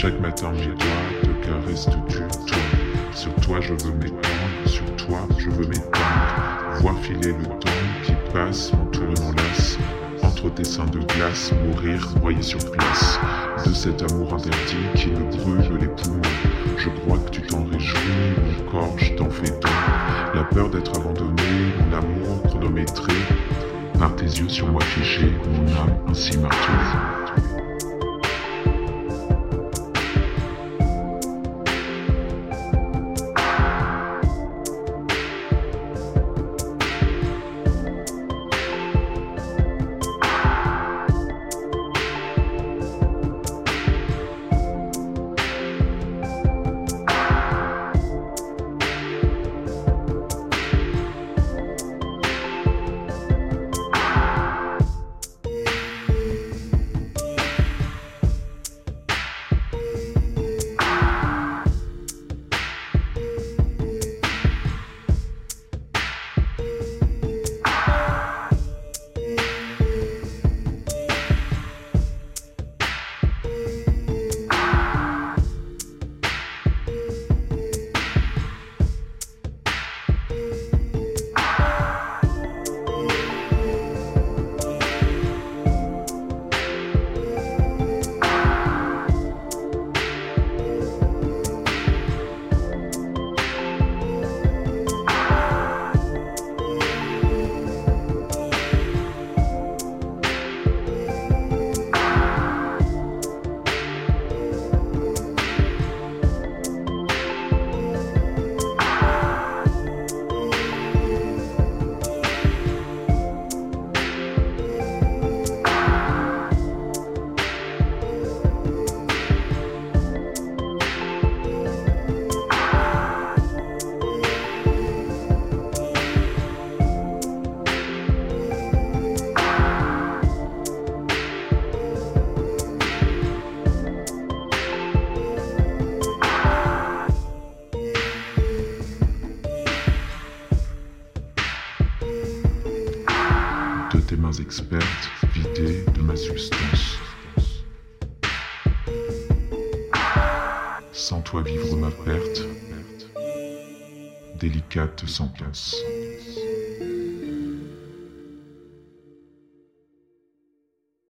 J'attends mes doigts, te caresse tout dur, toi. Sur toi je veux m'étendre, sur toi je veux m'étendre. Voir filer le temps qui passe, mon lasse. Entre tes seins de glace, mourir noyé sur place. De cet amour interdit qui me brûle les poumons. Je crois que tu t'en réjouis, mon corps, je t'en fais don. La peur d'être abandonné, mon amour chronométré. Par tes yeux sur moi figés, mon âme ainsi. Mains expertes vidées de ma substance. Sans toi vivre ma perte, délicate sentence.